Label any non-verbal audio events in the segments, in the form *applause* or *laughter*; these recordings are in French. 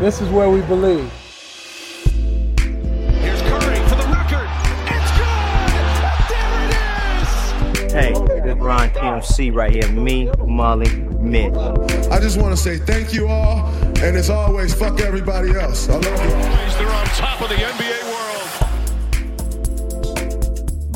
This is where we believe. Here's Curry for the record. It's good. There it is. Hey, this is Ron TMC right here. Me, Molly, Mint. I just want to say thank you all, and as always, fuck everybody else. I love you. They're on top of the NBA world.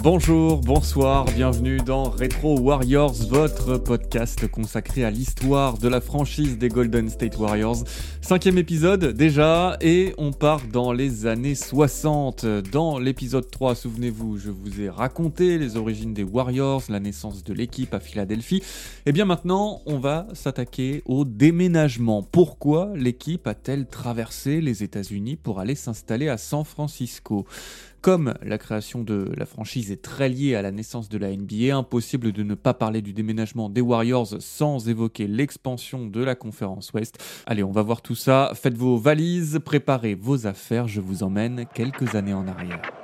Bonjour, bonsoir, bienvenue dans Retro Warriors, votre podcast consacré à l'histoire de la franchise des Golden State Warriors. Cinquième épisode déjà, et on part dans les années 60. Dans l'épisode 3, souvenez-vous, je vous ai raconté les origines des Warriors, la naissance de l'équipe à Philadelphie. Et bien maintenant, on va s'attaquer au déménagement. Pourquoi l'équipe a-t-elle traversé les États-Unis pour aller s'installer à San Francisco? Comme la création de la franchise est très liée à la naissance de la NBA, impossible de ne pas parler du déménagement des Warriors sans évoquer l'expansion de la conférence Ouest. Allez, on va voir tout ça. Faites vos valises, préparez vos affaires, je vous emmène quelques années en arrière.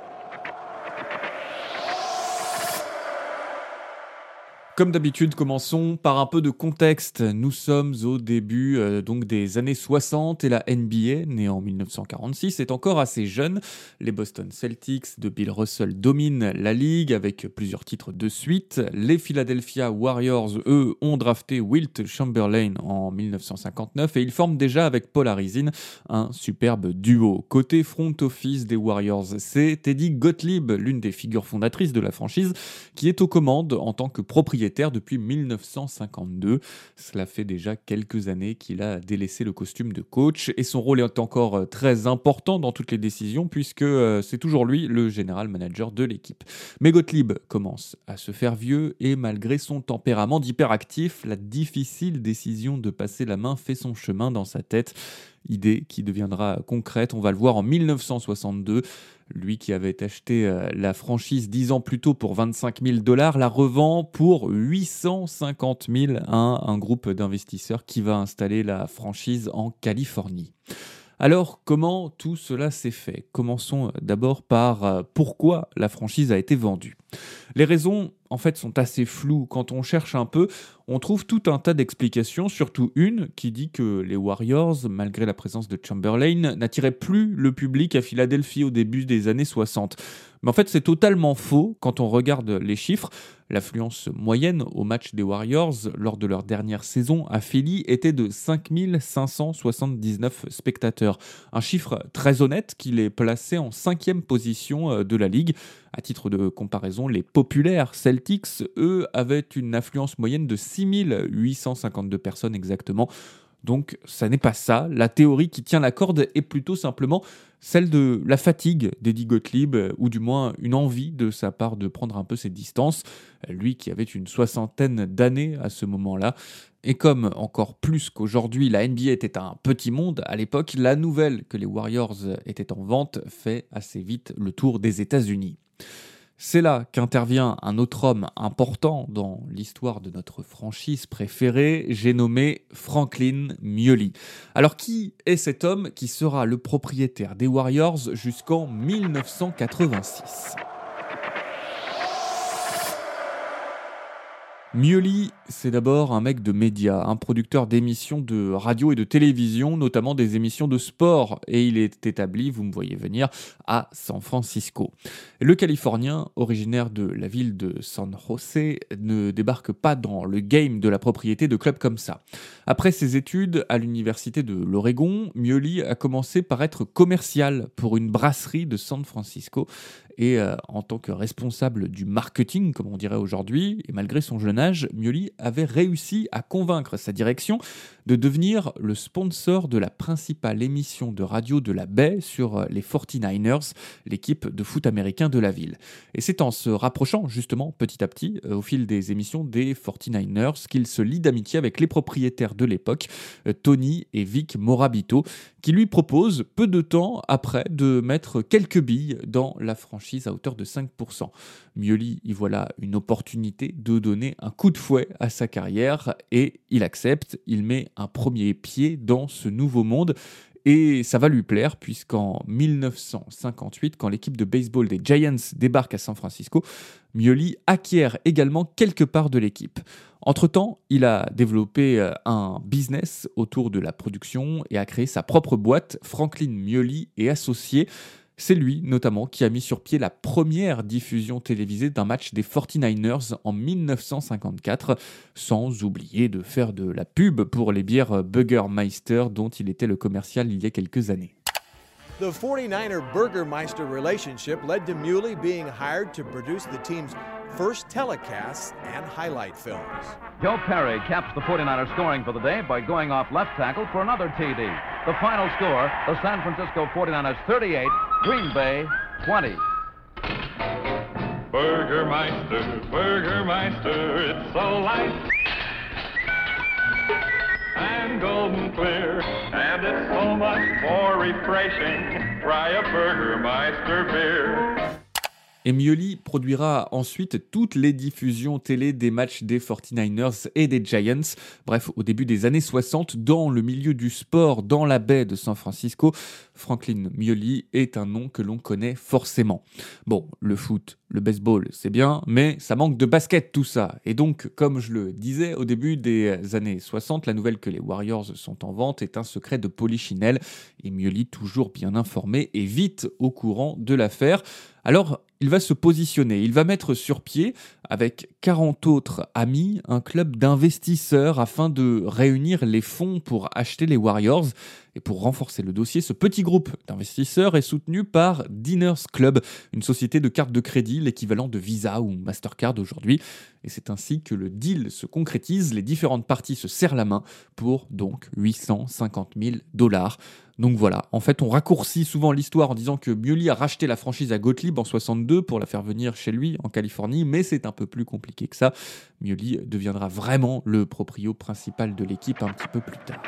Comme d'habitude, commençons par un peu de contexte. Nous sommes au début euh, donc des années 60 et la NBA, née en 1946, est encore assez jeune. Les Boston Celtics de Bill Russell dominent la ligue avec plusieurs titres de suite. Les Philadelphia Warriors, eux, ont drafté Wilt Chamberlain en 1959 et ils forment déjà avec Paul Arizin un superbe duo. Côté front office des Warriors, c'est Teddy Gottlieb, l'une des figures fondatrices de la franchise, qui est aux commandes en tant que propriétaire depuis 1952. Cela fait déjà quelques années qu'il a délaissé le costume de coach et son rôle est encore euh, très important dans toutes les décisions puisque euh, c'est toujours lui le général manager de l'équipe. Mais Gottlieb commence à se faire vieux et malgré son tempérament d'hyperactif, la difficile décision de passer la main fait son chemin dans sa tête idée qui deviendra concrète. On va le voir en 1962. Lui qui avait acheté euh, la franchise dix ans plus tôt pour 25 000 dollars, la revend pour 850 000 à un groupe d'investisseurs qui va installer la franchise en Californie. Alors, comment tout cela s'est fait? Commençons d'abord par euh, pourquoi la franchise a été vendue. Les raisons, en fait, sont assez floues. Quand on cherche un peu, on trouve tout un tas d'explications, surtout une qui dit que les Warriors, malgré la présence de Chamberlain, n'attiraient plus le public à Philadelphie au début des années 60. Mais en fait, c'est totalement faux quand on regarde les chiffres. L'affluence moyenne au match des Warriors lors de leur dernière saison à Philly était de 5579 spectateurs. Un chiffre très honnête qui les plaçait en cinquième position euh, de la ligue. À titre de comparaison, les populaires Celtics, eux, avaient une affluence moyenne de 6852 personnes exactement. Donc ça n'est pas ça. La théorie qui tient la corde est plutôt simplement celle de la fatigue d'Eddie Gottlieb, ou du moins une envie de sa part de prendre un peu ses distances, lui qui avait une soixantaine d'années à ce moment-là. Et comme encore plus qu'aujourd'hui la NBA était un petit monde, à l'époque, la nouvelle que les Warriors étaient en vente fait assez vite le tour des États-Unis. C'est là qu'intervient un autre homme important dans l'histoire de notre franchise préférée, j'ai nommé Franklin Mioli. Alors qui est cet homme qui sera le propriétaire des Warriors jusqu'en 1986 Mioli, c'est d'abord un mec de médias, un producteur d'émissions de radio et de télévision, notamment des émissions de sport, et il est établi, vous me voyez venir, à San Francisco. Le Californien, originaire de la ville de San José, ne débarque pas dans le game de la propriété de clubs comme ça. Après ses études à l'université de l'Oregon, Mioli a commencé par être commercial pour une brasserie de San Francisco, et euh, en tant que responsable du marketing, comme on dirait aujourd'hui, et malgré son jeune âge, Mioli avait réussi à convaincre sa direction de devenir le sponsor de la principale émission de radio de la baie sur euh, les 49ers, l'équipe de foot américain de la ville. Et c'est en se rapprochant justement petit à petit euh, au fil des émissions des 49ers qu'il se lie d'amitié avec les propriétaires de l'époque, Tony et Vic Morabito, qui lui proposent peu de temps après de mettre quelques billes dans la franchise à hauteur de 5%. Mioli y voilà une opportunité de donner un coup de fouet à sa carrière et il accepte, il met un premier pied dans ce nouveau monde. Et ça va lui plaire, puisqu'en 1958, quand l'équipe de baseball des Giants débarque à San Francisco, Mioli acquiert également quelques parts de l'équipe. Entre-temps, il a développé euh, un business autour de la production et a créé sa propre boîte, Franklin Mioli et Associés. C'est lui notamment qui a mis sur pied la première diffusion télévisée d'un match des 49ers en 1954, sans oublier de faire de la pub pour les bières Burgermeister dont il était le commercial il y a quelques années. The 49er Burgermeister relationship led to Muley being hired to produce the team's first telecasts and highlight films. Joe Perry caps the 49ers scoring for the day by going off left tackle for another TD. The final score, the San Francisco 49ers 38, Green Bay 20. Burgermeister, Burgermeister, it's so light and golden clear, and it's so much more refreshing. Try a Burgermeister beer. Et Mioli produira ensuite toutes les diffusions télé des matchs des 49ers et des Giants. Bref, au début des années 60, dans le milieu du sport, dans la baie de San Francisco, Franklin Mioli est un nom que l'on connaît forcément. Bon, le foot, le baseball, c'est bien, mais ça manque de basket tout ça. Et donc, comme je le disais, au début des années 60, la nouvelle que les Warriors sont en vente est un secret de polichinelle. Et Mioli, toujours bien informé, est vite au courant de l'affaire. Alors, il va se positionner, il va mettre sur pied, avec 40 autres amis, un club d'investisseurs afin de réunir les fonds pour acheter les Warriors. Et pour renforcer le dossier, ce petit groupe d'investisseurs est soutenu par Diners Club, une société de cartes de crédit, l'équivalent de Visa ou Mastercard aujourd'hui. Et c'est ainsi que le deal se concrétise, les différentes parties se serrent la main pour donc 850 000 dollars. Donc voilà, en fait on raccourcit souvent l'histoire en disant que Mully a racheté la franchise à Gottlieb en 62 pour la faire venir chez lui en Californie, mais c'est un peu plus compliqué que ça. Mully deviendra vraiment le proprio principal de l'équipe un petit peu plus tard.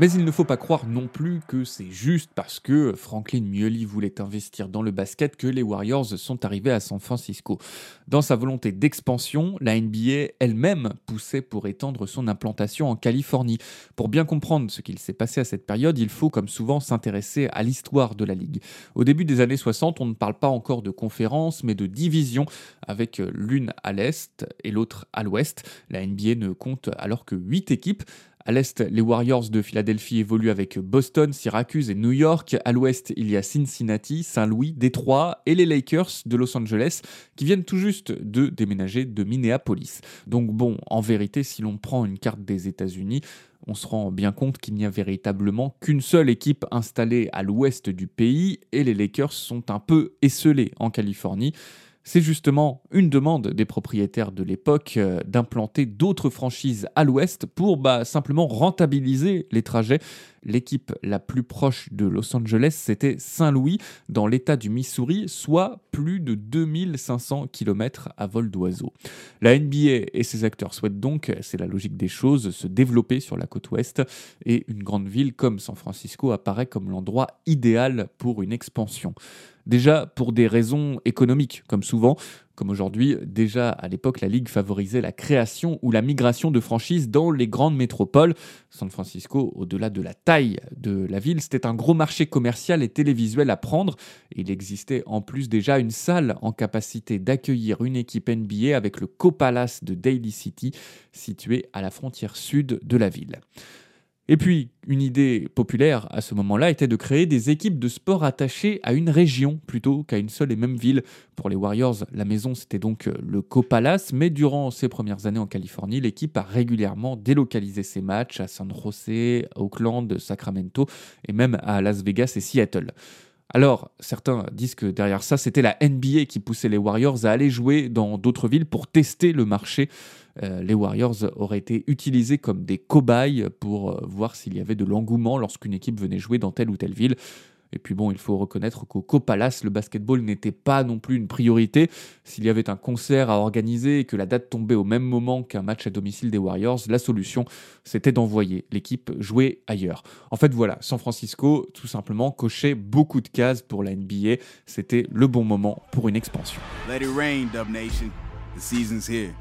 Mais il ne faut pas croire non plus que c'est juste parce que Franklin Mully voulait investir dans le basket que les Warriors sont arrivés à San Francisco. Dans sa volonté d'expansion, la NBA elle-même poussait pour étendre son implantation en Californie. Pour bien comprendre ce qu'il s'est passé à cette période, il faut comme souvent s'intéresser à l'histoire de la ligue. Au début des années 60, on ne parle pas encore de conférences, mais de divisions, avec l'une à l'est et l'autre à l'ouest. La NBA ne compte alors que 8 équipes. À l'est, les Warriors de Philadelphie évoluent avec Boston, Syracuse et New York. À l'ouest, il y a Cincinnati, Saint-Louis, Détroit et les Lakers de Los Angeles qui viennent tout juste de déménager de Minneapolis. Donc bon, en vérité, si l'on prend une carte des États-Unis, on se rend bien compte qu'il n'y a véritablement qu'une seule équipe installée à l'ouest du pays et les Lakers sont un peu esselés en Californie. C'est justement une demande des propriétaires de l'époque euh, d'implanter d'autres franchises à l'ouest pour bah, simplement rentabiliser les trajets. L'équipe la plus proche de Los Angeles, c'était Saint-Louis, dans l'état du Missouri, soit plus de 2500 km à vol d'oiseau. La NBA et ses acteurs souhaitent donc, c'est la logique des choses, se développer sur la côte ouest et une grande ville comme San Francisco apparaît comme l'endroit idéal pour une expansion. Déjà pour des raisons économiques, comme souvent, comme aujourd'hui, déjà à l'époque, la Ligue favorisait la création ou la migration de franchises dans les grandes métropoles. San Francisco, au-delà de la taille de la ville, c'était un gros marché commercial et télévisuel à prendre. Il existait en plus déjà une salle en capacité d'accueillir une équipe NBA avec le Copalace de Daly City, situé à la frontière sud de la ville. Et puis, une idée populaire à ce moment-là était de créer des équipes de sport attachées à une région plutôt qu'à une seule et même ville. Pour les Warriors, la maison c'était donc le Copalace, mais durant ses premières années en Californie, l'équipe a régulièrement délocalisé ses matchs à San José, Oakland, Sacramento et même à Las Vegas et Seattle. Alors, certains disent que derrière ça, c'était la NBA qui poussait les Warriors à aller jouer dans d'autres villes pour tester le marché. Euh, les Warriors auraient été utilisés comme des cobayes pour euh, voir s'il y avait de l'engouement lorsqu'une équipe venait jouer dans telle ou telle ville. Et puis bon, il faut reconnaître qu'au Copalas, le basketball n'était pas non plus une priorité. S'il y avait un concert à organiser et que la date tombait au même moment qu'un match à domicile des Warriors, la solution, c'était d'envoyer l'équipe jouer ailleurs. En fait, voilà, San Francisco, tout simplement, cochait beaucoup de cases pour la NBA. C'était le bon moment pour une expansion. Let it rain, Dub Nation. The season's here.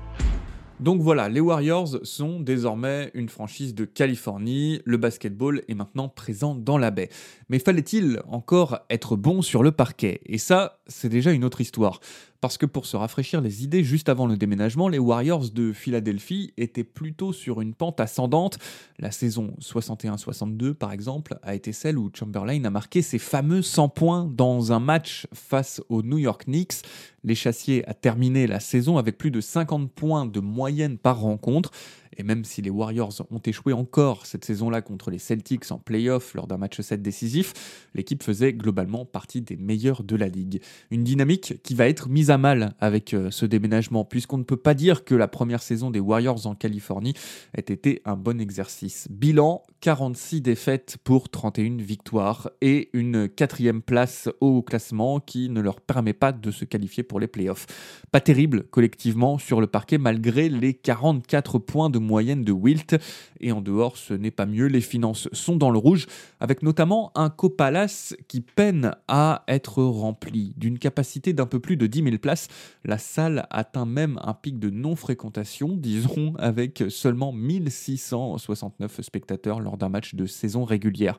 Donc voilà, les Warriors sont désormais une franchise de Californie, le basketball est maintenant présent dans la baie. Mais fallait-il encore être bon sur le parquet? Et ça, c'est déjà une autre histoire parce que pour se rafraîchir les idées juste avant le déménagement, les Warriors de Philadelphie étaient plutôt sur une pente ascendante. La saison 61-62 par exemple a été celle où Chamberlain a marqué ses fameux 100 points dans un match face aux New York Knicks. L'échassier a terminé la saison avec plus de 50 points de moyenne par rencontre. Et même si les Warriors ont échoué encore cette saison-là contre les Celtics en playoff lors d'un match 7 décisif, l'équipe faisait globalement partie des meilleurs de la ligue. Une dynamique qui va être mise à mal avec euh, ce déménagement, puisqu'on ne peut pas dire que la première saison des Warriors en Californie ait été un bon exercice. Bilan 46 défaites pour 31 victoires et une quatrième place au classement qui ne leur permet pas de se qualifier pour les playoffs. Pas terrible collectivement sur le parquet malgré les 44 points de moyenne de Wilt. Et en dehors, ce n'est pas mieux, les finances sont dans le rouge, avec notamment un copalace qui peine à être rempli. D'une capacité d'un peu plus de 10 000 places, la salle atteint même un pic de non-fréquentation, disons, avec seulement 1669 spectateurs lors d'un match de saison régulière.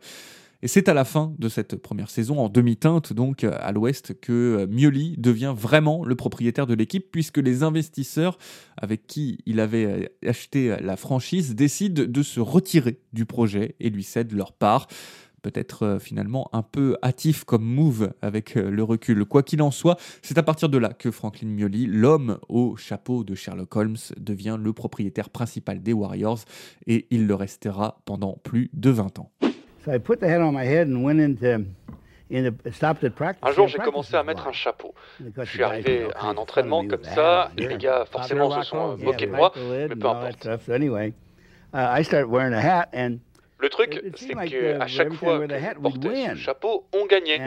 Et c'est à la fin de cette première saison, en demi-teinte donc à l'ouest, que euh, Mioli devient vraiment le propriétaire de l'équipe, puisque les investisseurs avec qui il avait euh, acheté la franchise décident de se retirer du projet et lui cèdent leur part peut-être euh, finalement un peu hâtif comme move avec le recul. Quoi qu'il en soit, c'est à partir de là que Franklin Mioli, l'homme au chapeau de Sherlock Holmes, devient le propriétaire principal des Warriors et il le restera pendant plus de 20 ans. Un jour, j'ai commencé à mettre un chapeau. Je suis arrivé à un entraînement comme ça, et les gars, forcément, se sont moqués de moi, mais peu importe. Le truc, c'est qu'à chaque fois que je portais ce chapeau, on gagnait.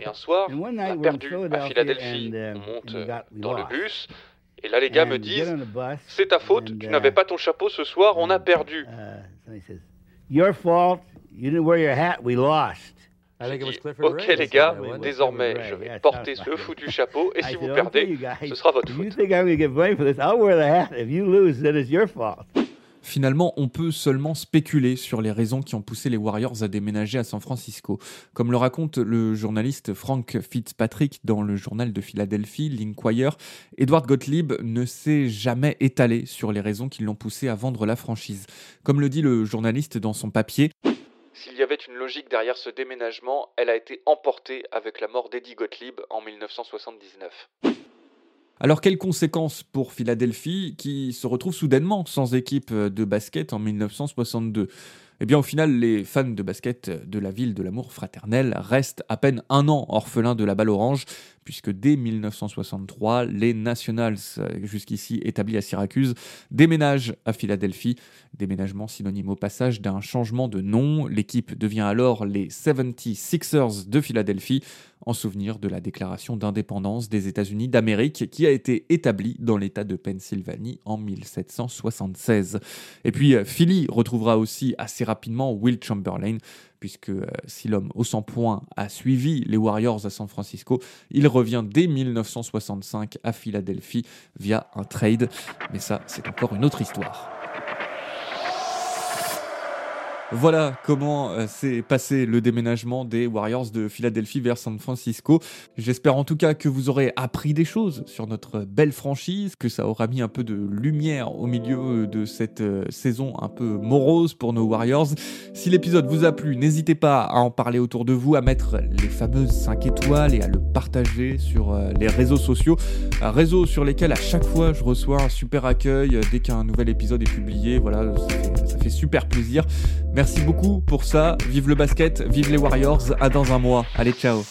Et un soir, on a perdu à Philadelphie. On monte dans le bus, et là, les gars me disent C'est ta faute, tu n'avais pas ton chapeau ce soir, on a perdu. Your fault, You didn't wear your hat, we lost. Ok les gars, désormais je vais porter ce foutu chapeau et *laughs* si vous perdez, ce sera votre faute. Finalement, on peut seulement spéculer sur les raisons qui ont poussé les Warriors à déménager à San Francisco. Comme le raconte le journaliste Frank Fitzpatrick dans le journal de Philadelphie, l'Inquirer, Edward Gottlieb ne s'est jamais étalé sur les raisons qui l'ont poussé à vendre la franchise. Comme le dit le journaliste dans son papier, s'il y avait une logique derrière ce déménagement, elle a été emportée avec la mort d'Eddie Gottlieb en 1979. Alors quelles conséquences pour Philadelphie qui se retrouve soudainement sans équipe de basket en 1962 eh bien, au final, les fans de basket de la ville de l'amour fraternel restent à peine un an orphelins de la balle orange, puisque dès 1963, les Nationals, jusqu'ici établis à Syracuse, déménagent à Philadelphie. Déménagement synonyme au passage d'un changement de nom. L'équipe devient alors les 76ers de Philadelphie, en souvenir de la déclaration d'indépendance des États-Unis d'Amérique qui a été établie dans l'État de Pennsylvanie en 1776. Et puis, Philly retrouvera aussi assez rapidement Will Chamberlain, puisque euh, si l'homme au 100 points a suivi les Warriors à San Francisco, il revient dès 1965 à Philadelphie via un trade. Mais ça, c'est encore une autre histoire. Voilà comment euh, s'est passé le déménagement des Warriors de Philadelphie vers San Francisco. J'espère en tout cas que vous aurez appris des choses sur notre belle franchise, que ça aura mis un peu de lumière au milieu de cette euh, saison un peu morose pour nos Warriors. Si l'épisode vous a plu, n'hésitez pas à en parler autour de vous, à mettre les fameuses 5 étoiles et à le partager sur euh, les réseaux sociaux. Un réseau sur lesquels à chaque fois je reçois un super accueil dès qu'un nouvel épisode est publié. Voilà, ça fait super plaisir. Merci beaucoup pour ça. Vive le basket, vive les Warriors. À dans un mois. Allez, ciao.